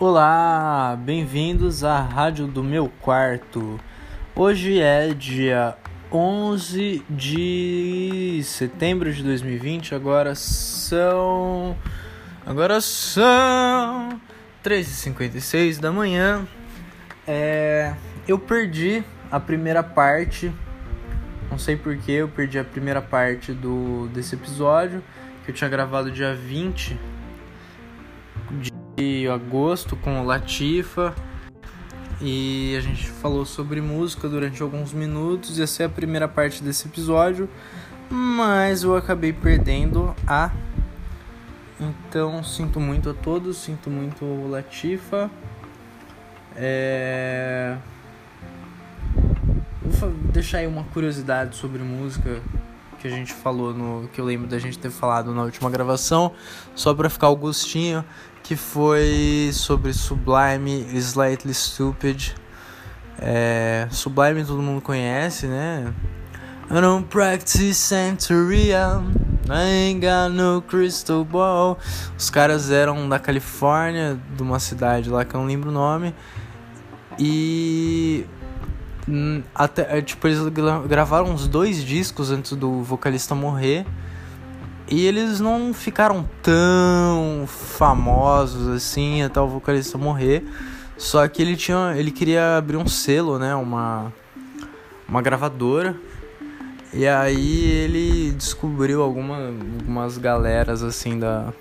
Olá, bem-vindos à Rádio do Meu Quarto. Hoje é dia 11 de setembro de 2020, agora são. Agora são 3h56 da manhã. É, eu perdi a primeira parte, não sei porquê, eu perdi a primeira parte do, desse episódio, que eu tinha gravado dia 20 de agosto com o Latifa e a gente falou sobre música durante alguns minutos. Essa é a primeira parte desse episódio, mas eu acabei perdendo a. Então sinto muito a todos, sinto muito o Latifa. É... Vou deixar aí uma curiosidade sobre música que a gente falou no que eu lembro da gente ter falado na última gravação, só para ficar o gostinho que foi sobre Sublime Slightly Stupid. É, Sublime todo mundo conhece, né? I don't practice Santeria, I ain't got no crystal ball. Os caras eram da Califórnia, de uma cidade lá que eu não lembro o nome. E até é, tipo eles gravaram uns dois discos antes do vocalista morrer. E eles não ficaram tão famosos assim até o vocalista morrer. Só que ele tinha, ele queria abrir um selo, né, uma uma gravadora. E aí ele descobriu alguma, algumas galeras assim da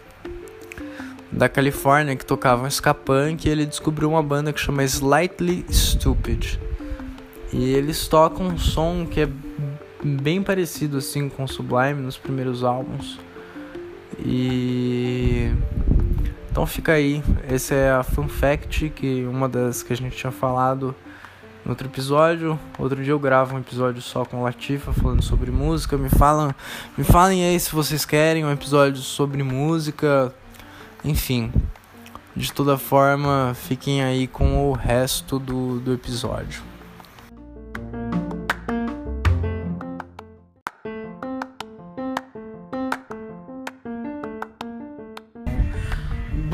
da Califórnia que tocavam ska punk, e ele descobriu uma banda que chama Slightly Stupid. E eles tocam um som que é bem parecido assim com Sublime nos primeiros álbuns. E então fica aí, essa é a fun fact que uma das que a gente tinha falado no outro episódio. Outro dia eu gravo um episódio só com Latifa falando sobre música. Me falam, me falem aí se vocês querem um episódio sobre música. Enfim, de toda forma, fiquem aí com o resto do, do episódio.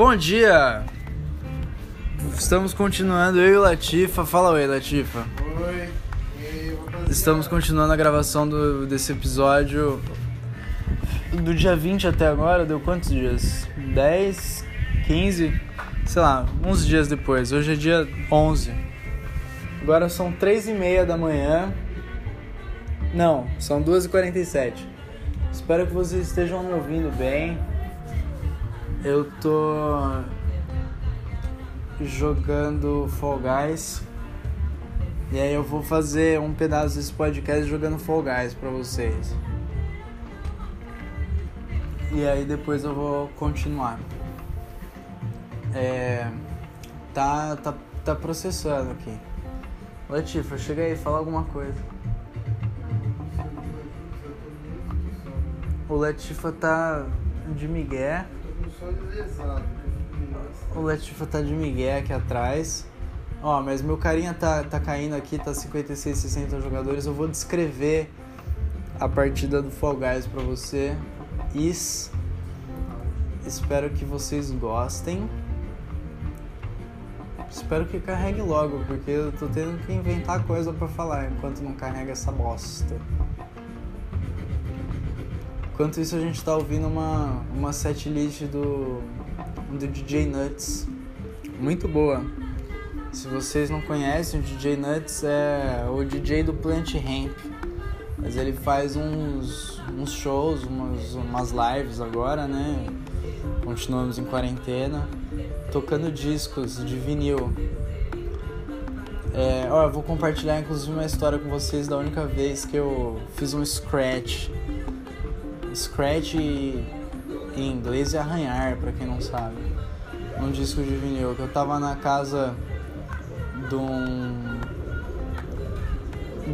Bom dia! Estamos continuando, eu e o Latifa. Fala oi, Latifa. Oi. Estamos continuando a gravação do, desse episódio do dia 20 até agora. Deu quantos dias? 10, 15, sei lá, uns dias depois. Hoje é dia 11. Agora são 3 e meia da manhã. Não, são 2h47. Espero que vocês estejam me ouvindo bem. Eu tô jogando Fall Guys. E aí eu vou fazer um pedaço desse podcast jogando Fall Guys pra vocês. E aí depois eu vou continuar. É, tá, tá, tá processando aqui. Latifa, chega aí, fala alguma coisa. O Latifa tá de migué. O Latifa tá de migué aqui atrás. Ó, mas meu carinha tá, tá caindo aqui, tá 56, 60 jogadores. Eu vou descrever a partida do Fall Guys pra você. Is. Espero que vocês gostem. Espero que carregue logo, porque eu tô tendo que inventar coisa para falar enquanto não carrega essa bosta. Enquanto isso a gente tá ouvindo uma, uma setlist do, do DJ Nuts. Muito boa. Se vocês não conhecem, o DJ Nuts é o DJ do Plant Ramp. Mas ele faz uns, uns shows, umas, umas lives agora, né? Continuamos em quarentena. Tocando discos de vinil. É, ó, eu vou compartilhar inclusive uma história com vocês da única vez que eu fiz um scratch Scratch em inglês é arranhar, para quem não sabe. Um disco de vinil que eu tava na casa de um,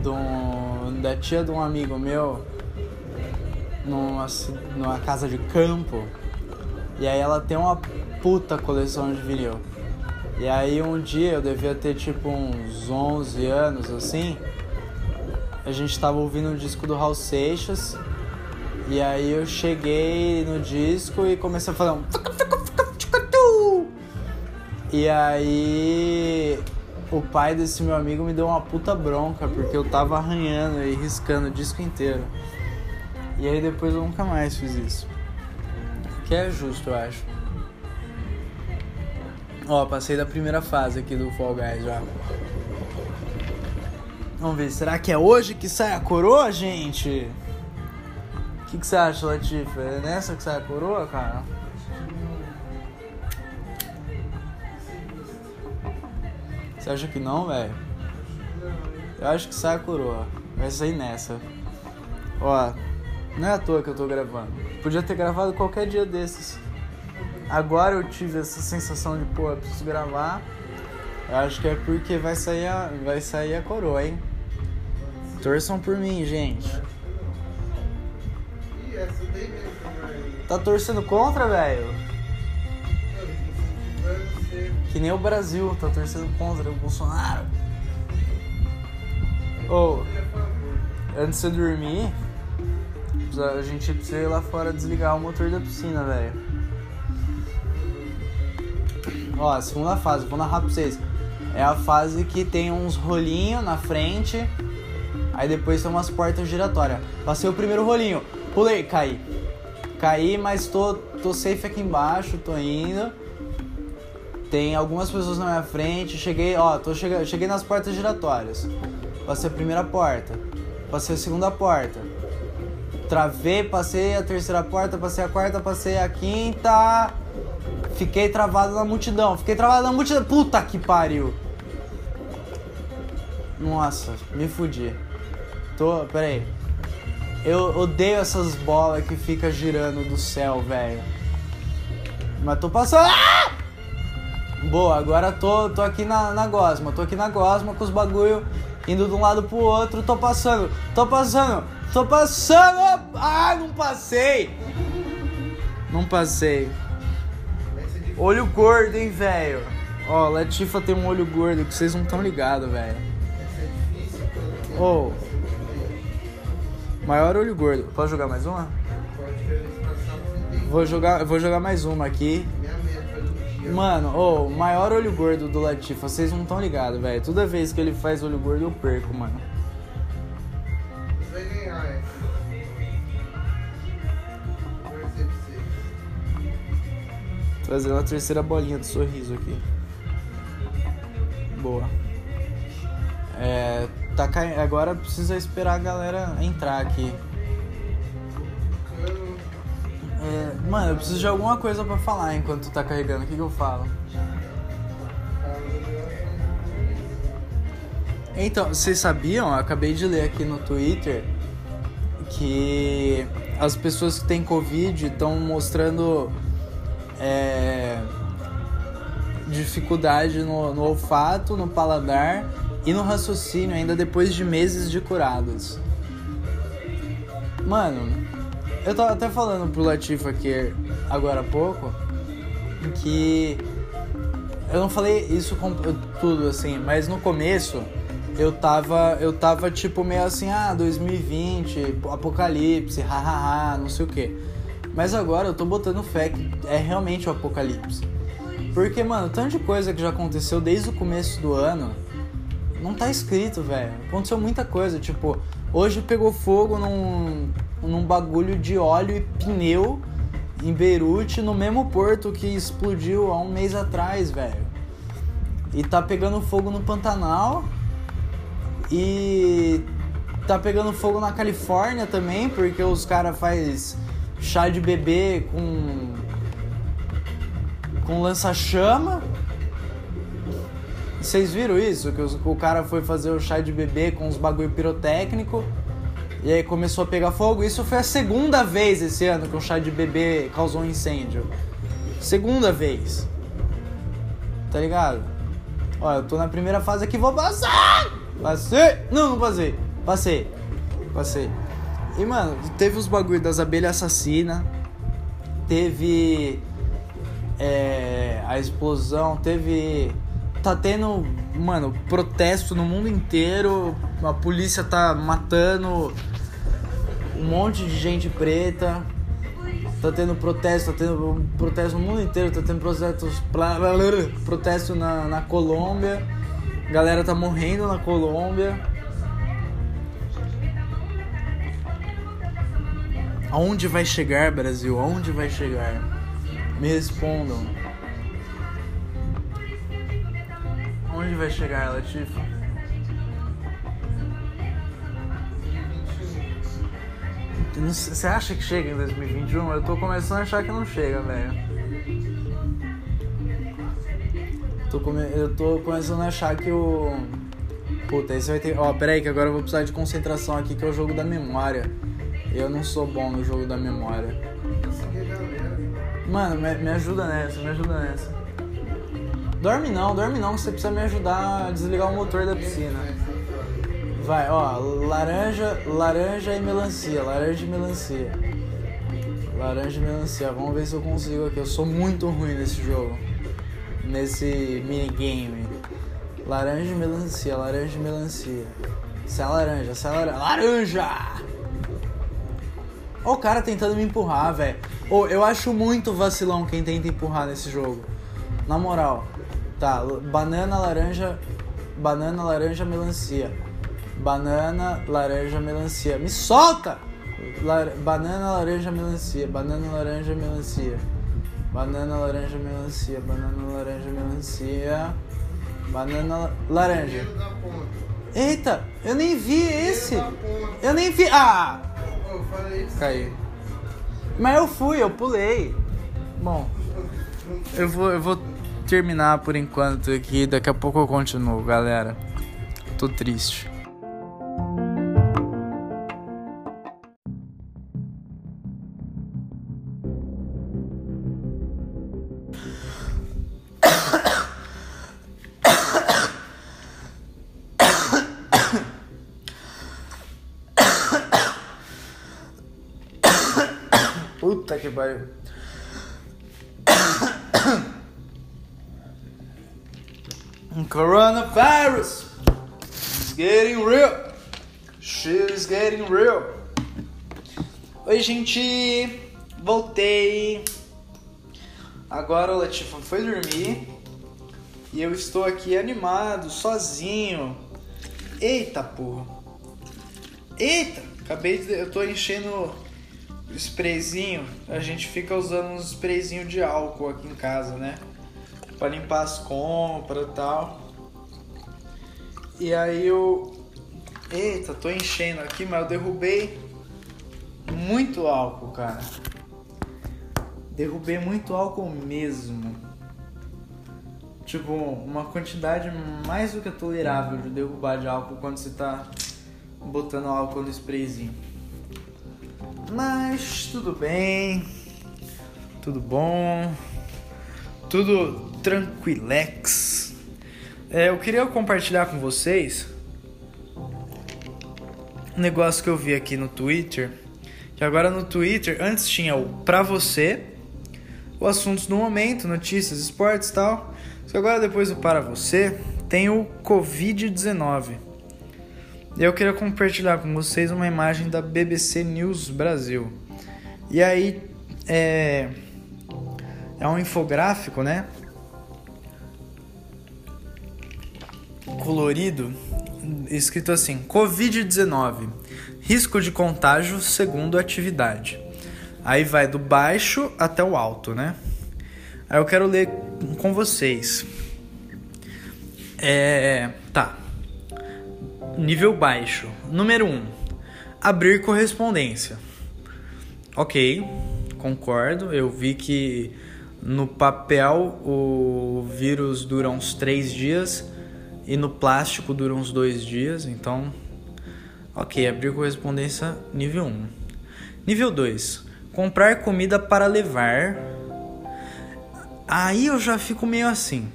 de um da tia de um amigo meu numa, numa casa de campo e aí ela tem uma puta coleção de vinil. E aí um dia eu devia ter tipo uns 11 anos assim. A gente tava ouvindo um disco do Raul Seixas E aí eu cheguei no disco e comecei a falar um. E aí o pai desse meu amigo me deu uma puta bronca porque eu tava arranhando e riscando o disco inteiro. E aí depois eu nunca mais fiz isso. Que é justo, eu acho. Ó, passei da primeira fase aqui do Fall Guys já. Vamos ver, será que é hoje que sai a coroa, gente? Que, que você acha, Latifa? É nessa que sai a coroa, cara? Você acha que não, velho? Eu acho que sai a coroa. Vai sair nessa. Ó, não é à toa que eu tô gravando. Podia ter gravado qualquer dia desses. Agora eu tive essa sensação de, pô, eu preciso gravar. Eu acho que é porque vai sair a, vai sair a coroa, hein? Torçam por mim, gente. Tá torcendo contra, velho? Que nem o Brasil tá torcendo contra o Bolsonaro. Ou, oh, antes de dormir, a gente precisa ir lá fora desligar o motor da piscina, velho. Ó, a segunda fase, vou narrar pra vocês. É a fase que tem uns rolinhos na frente, aí depois tem umas portas giratórias. Passei o primeiro rolinho, pulei, caí. Caí, mas tô, tô safe aqui embaixo, tô indo. Tem algumas pessoas na minha frente. Cheguei, ó, tô chegando, cheguei nas portas giratórias. Passei a primeira porta. Passei a segunda porta. Travei, passei a terceira porta, passei a quarta, passei a quinta. Fiquei travado na multidão. Fiquei travado na multidão. Puta que pariu. Nossa, me fudi. Tô, pera aí. Eu odeio essas bolas que fica girando do céu, velho. Mas tô passando. Ah! Boa, agora tô, tô aqui na, na gosma. Tô aqui na gosma com os bagulho indo de um lado pro outro. Tô passando, tô passando, tô passando. Ah, não passei. Não passei. Olho gordo, hein, velho. Ó, Latifa tem um olho gordo que vocês não estão ligados, velho. Ô. Oh. Maior olho gordo. Posso jogar mais uma? Vou jogar, vou jogar mais uma aqui. Mano, o oh, maior olho gordo do Latifa, vocês não estão ligados, velho. Toda vez que ele faz olho gordo, eu perco, mano. Trazendo a terceira bolinha do sorriso aqui. Boa. É, tá caindo. Agora precisa esperar a galera entrar aqui. É, mano, eu preciso de alguma coisa pra falar enquanto tá carregando. O que, que eu falo? Então, vocês sabiam? Eu acabei de ler aqui no Twitter que as pessoas que têm Covid estão mostrando é, dificuldade no, no olfato, no paladar e no raciocínio ainda depois de meses de curados. Mano, eu tava até falando pro Latif aqui agora há pouco que eu não falei isso com tudo assim, mas no começo eu tava eu tava tipo meio assim, ah, 2020, apocalipse, hahaha, não sei o que. Mas agora eu tô botando fé que é realmente o apocalipse. Porque, mano, tanto de coisa que já aconteceu desde o começo do ano, não tá escrito, velho. Aconteceu muita coisa, tipo, hoje pegou fogo num num bagulho de óleo e pneu em Beirute, no mesmo porto que explodiu há um mês atrás, velho. E tá pegando fogo no Pantanal. E tá pegando fogo na Califórnia também, porque os caras faz chá de bebê com com lança-chama. Vocês viram isso? Que o cara foi fazer o chá de bebê com os bagulho pirotécnico e aí começou a pegar fogo. Isso foi a segunda vez esse ano que o chá de bebê causou um incêndio. Segunda vez. Tá ligado? Ó, eu tô na primeira fase aqui, vou passar! Passei! Não, não passei. Passei. Passei. E, mano, teve os bagulho das abelhas assassinas. Teve. É, a explosão. Teve. Tá tendo, mano, protesto no mundo inteiro. A polícia tá matando um monte de gente preta. Tá tendo protesto, tá tendo protesto no mundo inteiro, tá tendo protestos, protesto na, na Colômbia. galera tá morrendo na Colômbia. Aonde vai chegar, Brasil? Aonde vai chegar? Me respondam. Onde vai chegar, Latifa? Você acha que chega em 2021? Eu tô começando a achar que não chega, velho. Come... Eu tô começando a achar que o. Puta, esse vai ter. Ó, pera aí, que agora eu vou precisar de concentração aqui, que é o jogo da memória. Eu não sou bom no jogo da memória. Mano, me, me ajuda nessa, me ajuda nessa. Dorme não, dorme não, você precisa me ajudar a desligar o motor da piscina. Vai, ó, laranja, laranja e melancia, laranja e melancia. Laranja e melancia, vamos ver se eu consigo aqui. Eu sou muito ruim nesse jogo. Nesse minigame. Laranja e melancia, laranja e melancia. Se é laranja, se é laranja. Laranja! Ó o cara tentando me empurrar, velho. Oh, eu acho muito vacilão quem tenta empurrar nesse jogo. Na moral. Tá, banana, laranja. Banana, laranja, melancia. Banana, laranja, melancia. Me solta! Lar banana, laranja, melancia. Banana, laranja, melancia. Banana, laranja, melancia. Banana, laranja, melancia. Banana, laranja. Eita, eu nem vi esse. Eu nem vi. Ah! Caí. Mas eu fui, eu pulei. Bom, eu vou, eu vou terminar por enquanto aqui. Daqui a pouco eu continuo, galera. Tô triste. Coronavirus is getting real. Shit is getting real. Oi, gente. Voltei. Agora o Latifa foi dormir. E eu estou aqui animado, sozinho. Eita porra. Eita, acabei de. Eu tô enchendo sprayzinho, a gente fica usando uns sprayzinho de álcool aqui em casa, né? Para limpar as compras e tal. E aí eu. Eita, tô enchendo aqui, mas eu derrubei muito álcool, cara. Derrubei muito álcool mesmo. Tipo, uma quantidade mais do que tolerável de derrubar de álcool quando você tá botando álcool no sprayzinho. Mas tudo bem, tudo bom, tudo tranquilex. É, eu queria compartilhar com vocês um negócio que eu vi aqui no Twitter. Que agora no Twitter, antes tinha o pra você, o assuntos do momento, notícias, esportes e tal. Só agora depois do para você, tem o Covid-19. E eu queria compartilhar com vocês uma imagem da BBC News Brasil. E aí é, é um infográfico, né? Colorido, escrito assim: Covid-19, risco de contágio segundo atividade. Aí vai do baixo até o alto, né? Aí eu quero ler com vocês. É, tá. Nível baixo. Número 1. Um, abrir correspondência. Ok, concordo. Eu vi que no papel o vírus dura uns 3 dias e no plástico dura uns 2 dias. Então, ok, abrir correspondência nível 1. Um. Nível 2. Comprar comida para levar. Aí eu já fico meio assim.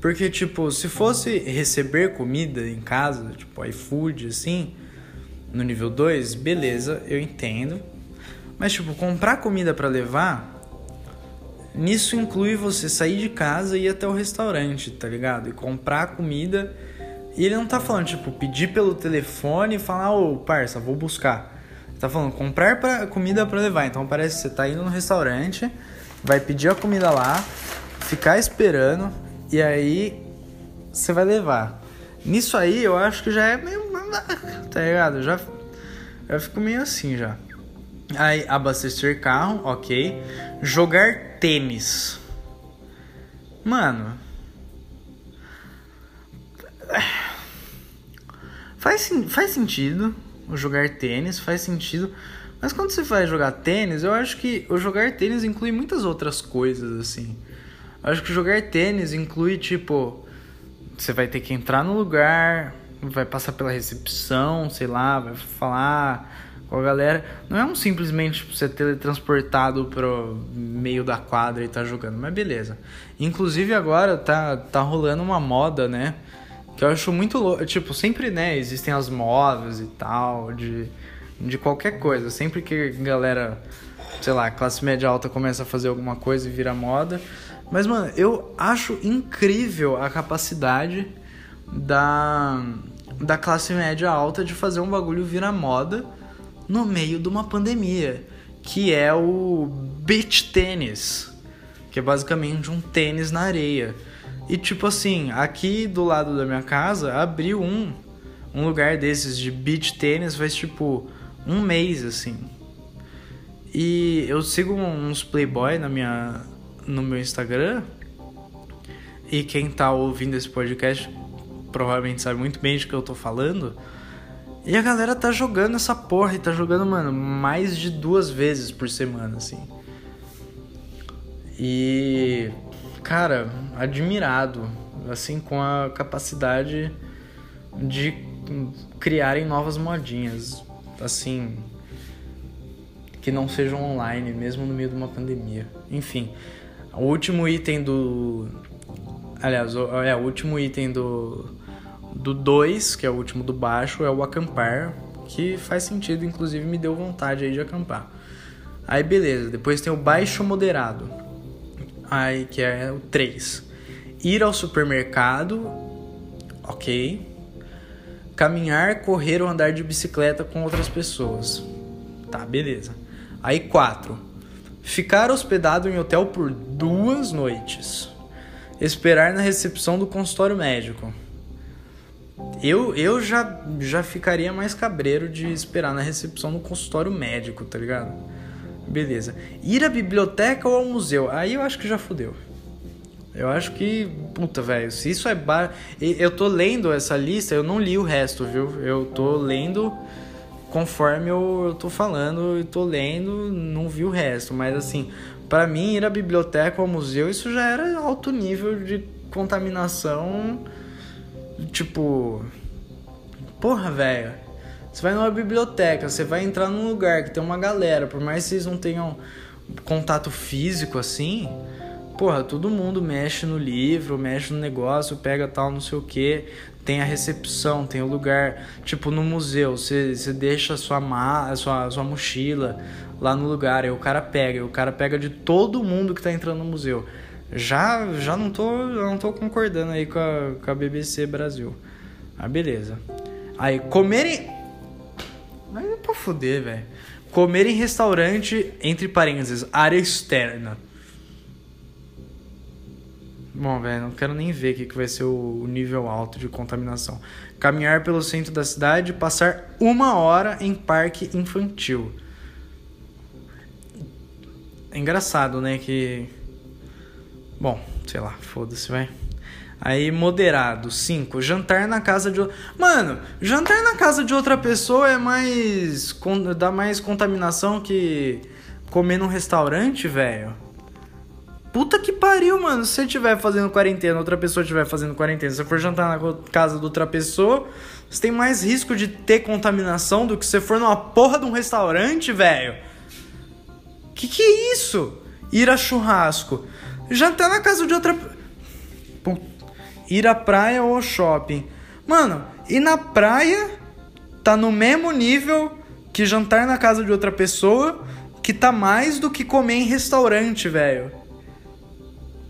Porque, tipo, se fosse receber comida em casa, tipo iFood, assim, no nível 2, beleza, eu entendo. Mas, tipo, comprar comida para levar, nisso inclui você sair de casa e ir até o restaurante, tá ligado? E comprar comida. E ele não tá falando, tipo, pedir pelo telefone e falar, ô, parça, vou buscar. Tá falando comprar pra, comida para levar. Então parece que você tá indo no restaurante, vai pedir a comida lá, ficar esperando e aí você vai levar. Nisso aí eu acho que já é meio. Tá ligado? Já, já fico meio assim já. Aí, abastecer carro, ok. Jogar tênis. Mano. Faz, faz sentido jogar tênis, faz sentido. Mas quando você vai jogar tênis, eu acho que o jogar tênis inclui muitas outras coisas, assim. Eu acho que jogar tênis inclui, tipo, você vai ter que entrar no lugar, vai passar pela recepção, sei lá, vai falar com a galera. Não é um simplesmente você teletransportado pro meio da quadra e tá jogando, mas beleza. Inclusive agora tá, tá rolando uma moda, né? Que eu acho muito louco. Tipo, sempre, né, existem as modas e tal, de, de qualquer coisa. Sempre que galera, sei lá, classe média alta começa a fazer alguma coisa e vira moda. Mas, mano, eu acho incrível a capacidade da, da classe média alta de fazer um bagulho virar moda no meio de uma pandemia, que é o beach tênis, que é basicamente um tênis na areia. E tipo assim, aqui do lado da minha casa abriu um um lugar desses de beach tênis faz tipo um mês assim. E eu sigo uns playboy na minha no meu Instagram. E quem tá ouvindo esse podcast provavelmente sabe muito bem de que eu tô falando. E a galera tá jogando essa porra e tá jogando, mano, mais de duas vezes por semana, assim. E. Cara, admirado, assim, com a capacidade de criarem novas modinhas, assim, que não sejam online, mesmo no meio de uma pandemia. Enfim, o último item do. Aliás, é, o último item do do 2, que é o último do baixo, é o acampar, que faz sentido, inclusive me deu vontade aí de acampar. Aí beleza, depois tem o baixo moderado. Aí que é o 3. Ir ao supermercado, ok. Caminhar, correr ou andar de bicicleta com outras pessoas. Tá, beleza. Aí 4. Ficar hospedado em hotel por duas noites. Esperar na recepção do consultório médico. Eu, eu já, já ficaria mais cabreiro de esperar na recepção no consultório médico, tá ligado? Beleza. Ir à biblioteca ou ao museu? Aí eu acho que já fudeu. Eu acho que, puta, velho, se isso é bar... Eu tô lendo essa lista, eu não li o resto, viu? Eu tô lendo conforme eu, eu tô falando, eu tô lendo, não vi o resto, mas assim, para mim ir à biblioteca ou ao museu, isso já era alto nível de contaminação Tipo. Porra, velho. Você vai numa biblioteca, você vai entrar num lugar que tem uma galera, por mais que vocês não tenham contato físico assim, porra, todo mundo mexe no livro, mexe no negócio, pega tal, não sei o que. Tem a recepção, tem o lugar. Tipo, no museu, você, você deixa a sua, ma sua, sua mochila lá no lugar, aí o cara pega, e o cara pega de todo mundo que tá entrando no museu. Já, já não tô, não tô concordando aí com a, com a BBC Brasil. Ah, beleza. Aí, comer em. Mas é pra fuder, velho. Comer em restaurante, entre parênteses, área externa. Bom, velho, não quero nem ver o que, que vai ser o nível alto de contaminação. Caminhar pelo centro da cidade, passar uma hora em parque infantil. É engraçado, né? Que Bom, sei lá, foda-se, vai. Aí, moderado, 5. Jantar na casa de. Mano, jantar na casa de outra pessoa é mais. dá mais contaminação que comer num restaurante, velho. Puta que pariu, mano. Se você estiver fazendo quarentena, outra pessoa estiver fazendo quarentena, se você for jantar na casa de outra pessoa, você tem mais risco de ter contaminação do que se você for numa porra de um restaurante, velho. Que que é isso? Ir a churrasco jantar na casa de outra. Ir à praia ou ao shopping. Mano, ir na praia tá no mesmo nível que jantar na casa de outra pessoa, que tá mais do que comer em restaurante, velho.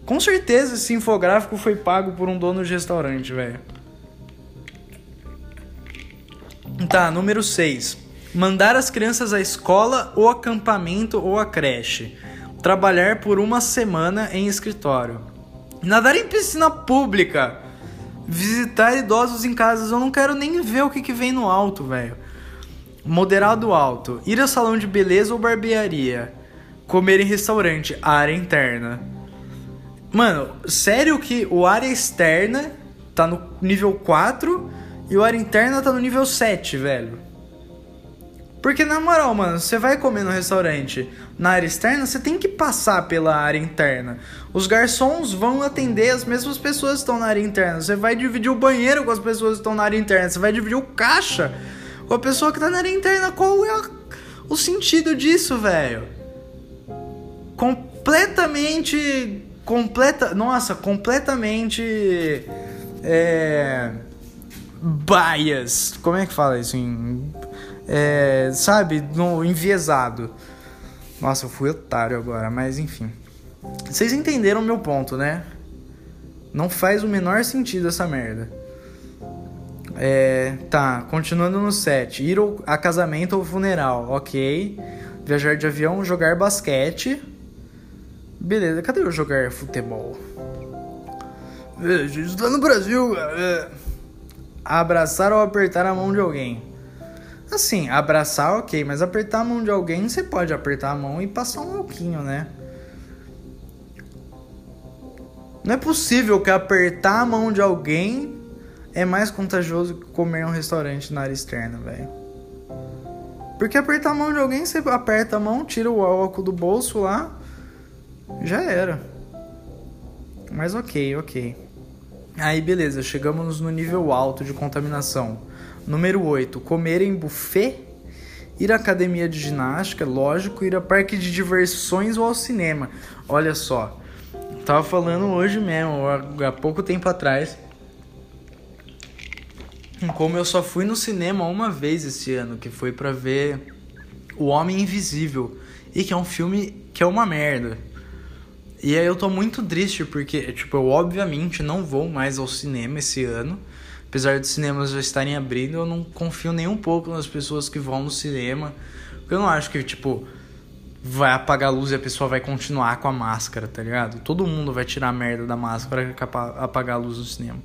Com certeza esse infográfico foi pago por um dono de restaurante, velho. Tá, número 6. Mandar as crianças à escola, ou acampamento, ou à creche. Trabalhar por uma semana em escritório. Nadar em piscina pública. Visitar idosos em casas. Eu não quero nem ver o que, que vem no alto, velho. Moderado alto. Ir ao salão de beleza ou barbearia. Comer em restaurante. Área interna. Mano, sério que o área externa tá no nível 4 e o área interna tá no nível 7, velho. Porque na moral, mano, você vai comer no restaurante na área externa, você tem que passar pela área interna. Os garçons vão atender as mesmas pessoas que estão na área interna. Você vai dividir o banheiro com as pessoas que estão na área interna. Você vai dividir o caixa com a pessoa que tá na área interna. Qual é a, o sentido disso, velho? Completamente. Completa. Nossa, completamente. É. Bias. Como é que fala isso em é, sabe, no enviesado. Nossa, eu fui otário agora, mas enfim. Vocês entenderam meu ponto, né? Não faz o menor sentido essa merda. É, tá, continuando no set. Ir a casamento ou funeral, ok. Viajar de avião, jogar basquete. Beleza, cadê eu jogar futebol? Gente tá no Brasil, cara. É. Abraçar ou apertar a mão de alguém. Assim, abraçar, ok, mas apertar a mão de alguém, você pode apertar a mão e passar um alquinho, né? Não é possível que apertar a mão de alguém é mais contagioso que comer em um restaurante na área externa, velho. Porque apertar a mão de alguém, você aperta a mão, tira o álcool do bolso lá, já era. Mas ok, ok. Aí beleza, chegamos no nível alto de contaminação. Número 8. Comer em buffet. Ir à academia de ginástica, lógico. Ir a parque de diversões ou ao cinema. Olha só. Tava falando hoje mesmo, há pouco tempo atrás. Como eu só fui no cinema uma vez esse ano, que foi para ver O Homem Invisível. E que é um filme que é uma merda. E aí eu tô muito triste porque, tipo, eu obviamente não vou mais ao cinema esse ano apesar dos cinemas já estarem abrindo, eu não confio nem um pouco nas pessoas que vão no cinema. Porque eu não acho que, tipo, vai apagar a luz e a pessoa vai continuar com a máscara, tá ligado? Todo mundo vai tirar a merda da máscara e apagar a luz do cinema.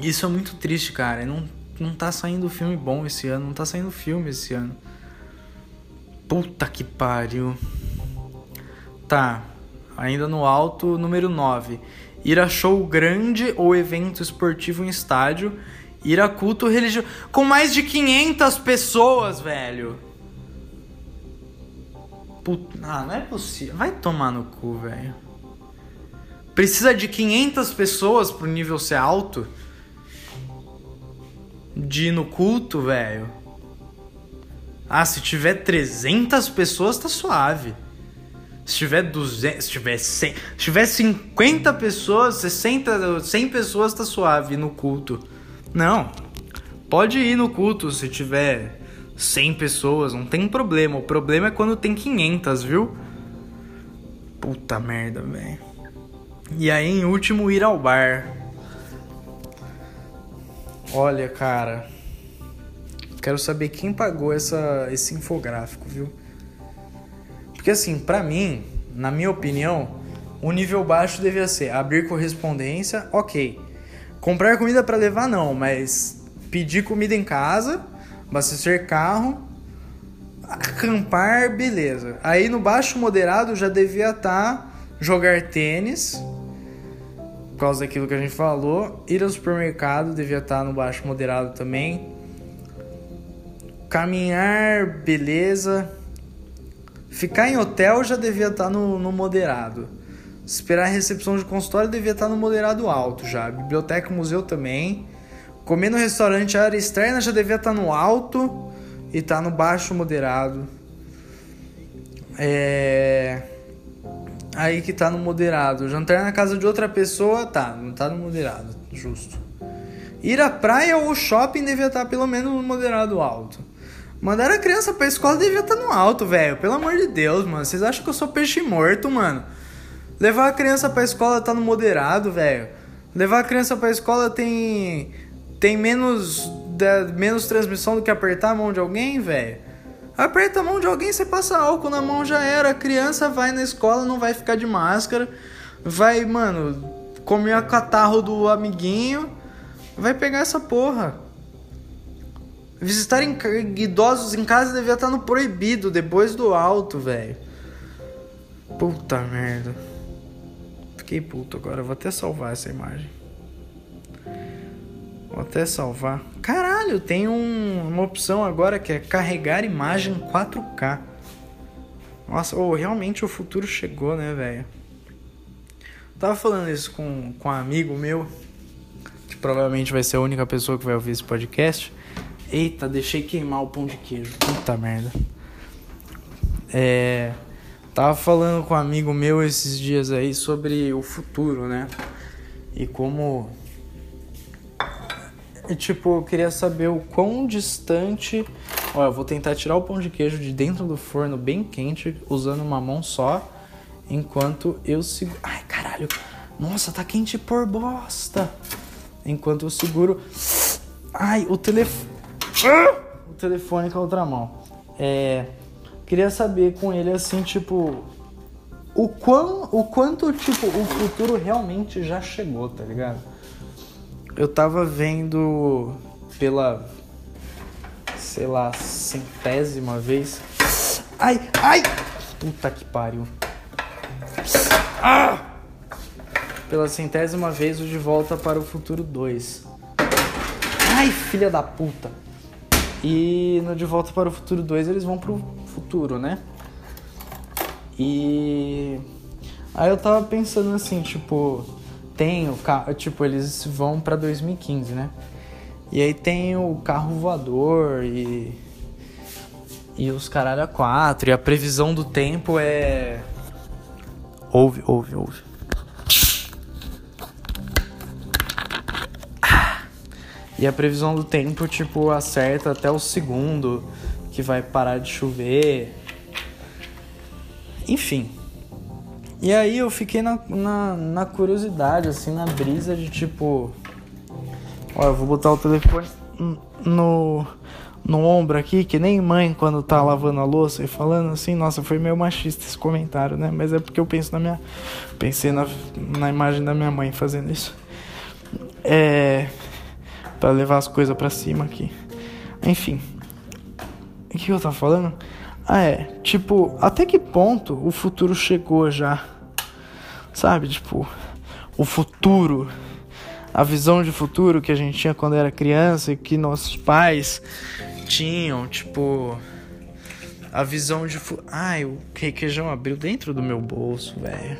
Isso é muito triste, cara. Não, não tá saindo filme bom esse ano, não tá saindo filme esse ano. Puta que pariu. Tá, ainda no alto, número 9 ir a show grande ou evento esportivo em estádio, ir a culto religioso com mais de 500 pessoas, velho. Puta, ah, não é possível. Vai tomar no cu, velho. Precisa de 500 pessoas pro nível ser alto? De ir no culto, velho. Ah, se tiver 300 pessoas, tá suave. Se tiver 200, se tiver 100, se tiver 50 pessoas, 60, 100 pessoas tá suave no culto. Não. Pode ir no culto se tiver 100 pessoas, não tem problema. O problema é quando tem 500, viu? Puta merda, velho. E aí, em último, ir ao bar. Olha, cara. Quero saber quem pagou essa, esse infográfico, viu? Porque assim, para mim, na minha opinião, o nível baixo devia ser abrir correspondência, ok. Comprar comida para levar não, mas pedir comida em casa, abastecer carro, acampar, beleza. Aí no baixo moderado já devia estar tá jogar tênis, por causa daquilo que a gente falou, ir ao supermercado devia estar tá no baixo moderado também. Caminhar, beleza Ficar em hotel já devia estar tá no, no moderado. Esperar a recepção de consultório devia estar tá no moderado alto já. Biblioteca e museu também. Comer no restaurante área externa já devia estar tá no alto e tá no baixo moderado. É. Aí que tá no moderado. Jantar na casa de outra pessoa, tá, não tá no moderado, justo. Ir à praia ou shopping devia estar pelo menos no moderado alto. Mandar a criança pra escola devia estar tá no alto, velho. Pelo amor de Deus, mano. Vocês acham que eu sou peixe morto, mano? Levar a criança pra escola tá no moderado, velho. Levar a criança pra escola tem. Tem menos dá menos transmissão do que apertar a mão de alguém, velho. Aperta a mão de alguém, você passa álcool na mão, já era. A criança vai na escola, não vai ficar de máscara. Vai, mano, comer a catarro do amiguinho. Vai pegar essa porra. Visitar idosos em casa devia estar no proibido, depois do alto, velho. Puta merda. Fiquei puto agora, vou até salvar essa imagem. Vou até salvar. Caralho, tem um, uma opção agora que é carregar imagem 4K. Nossa, oh, realmente o futuro chegou, né, velho? Tava falando isso com, com um amigo meu, que provavelmente vai ser a única pessoa que vai ouvir esse podcast. Eita, deixei queimar o pão de queijo. Puta merda. É. Tava falando com um amigo meu esses dias aí sobre o futuro, né? E como e, tipo, eu queria saber o quão distante. Olha, eu vou tentar tirar o pão de queijo de dentro do forno bem quente, usando uma mão só, enquanto eu seguro. Ai, caralho! Nossa, tá quente por bosta! Enquanto eu seguro. Ai, o telefone. O telefone com a outra mão. É. Queria saber com ele assim, tipo. O, quão, o quanto, tipo, o futuro realmente já chegou, tá ligado? eu tava vendo pela sei lá, centésima vez. Ai, ai! Puta que pariu. Ah! Pela centésima vez o De Volta para o Futuro 2. Ai, filha da puta. E no De Volta para o Futuro 2 eles vão pro futuro, né? E aí eu tava pensando assim, tipo, tem o carro, tipo, eles vão para 2015, né? E aí tem o carro voador e e os caralho a quatro, e a previsão do tempo é ouve, ouve, ouve. E a previsão do tempo, tipo, acerta até o segundo que vai parar de chover. Enfim, e aí eu fiquei na, na, na curiosidade, assim, na brisa de tipo. Ó, eu vou botar o telefone no, no ombro aqui, que nem mãe quando tá lavando a louça e falando assim, nossa, foi meio machista esse comentário, né? Mas é porque eu penso na minha. Pensei na, na imagem da minha mãe fazendo isso. É. Pra levar as coisas pra cima aqui. Enfim. O que eu tava falando? Ah, é. Tipo, até que ponto o futuro chegou já? Sabe, tipo, o futuro, a visão de futuro que a gente tinha quando era criança e que nossos pais tinham, tipo, a visão de. Fu Ai, o requeijão abriu dentro do meu bolso, velho.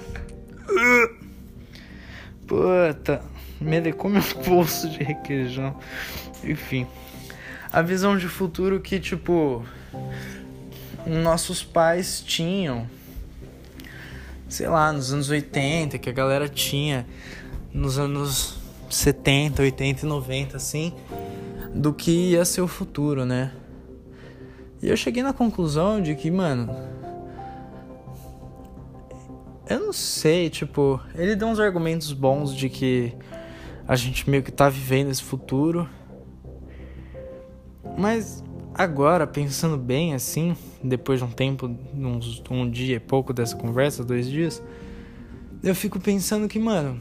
Puta, melecou meu bolso de requeijão. Enfim, a visão de futuro que, tipo, nossos pais tinham sei lá, nos anos 80, que a galera tinha nos anos 70, 80 e 90, assim, do que ia ser o futuro, né? E eu cheguei na conclusão de que, mano. Eu não sei, tipo, ele deu uns argumentos bons de que a gente meio que tá vivendo esse futuro. Mas agora, pensando bem assim, depois de um tempo, uns, um dia e pouco dessa conversa, dois dias, eu fico pensando que, mano,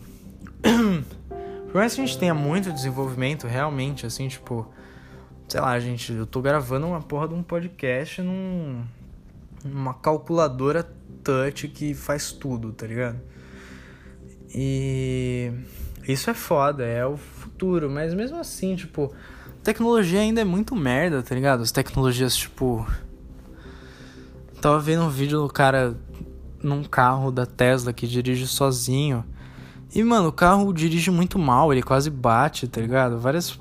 por mais que a gente tenha muito desenvolvimento realmente, assim, tipo, sei lá, gente, eu tô gravando uma porra de um podcast num, numa calculadora touch que faz tudo, tá ligado? E isso é foda, é o futuro, mas mesmo assim, tipo, tecnologia ainda é muito merda, tá ligado? As tecnologias, tipo, Tava vendo um vídeo do cara num carro da Tesla que dirige sozinho. E, mano, o carro dirige muito mal, ele quase bate, tá ligado? Várias.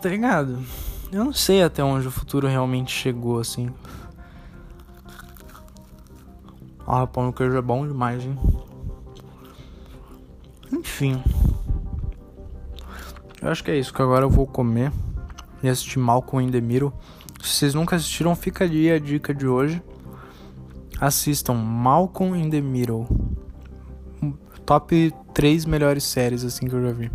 Tá ligado? Eu não sei até onde o futuro realmente chegou, assim. Ah, pão no queijo é bom demais, hein? Enfim. Eu acho que é isso, que agora eu vou comer e assistir Malcolm in the Middle. Se vocês nunca assistiram, fica ali a dica de hoje. Assistam Malcolm in the Middle. Top 3 melhores séries assim que eu já vi.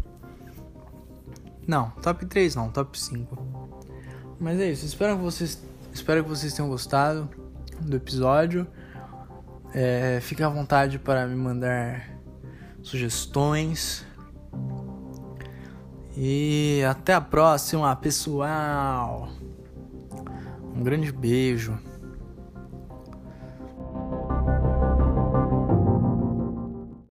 Não, top 3 não, top 5. Mas é isso, espero que vocês, espero que vocês tenham gostado do episódio. É, fique à vontade para me mandar sugestões. E até a próxima, pessoal. Um grande beijo.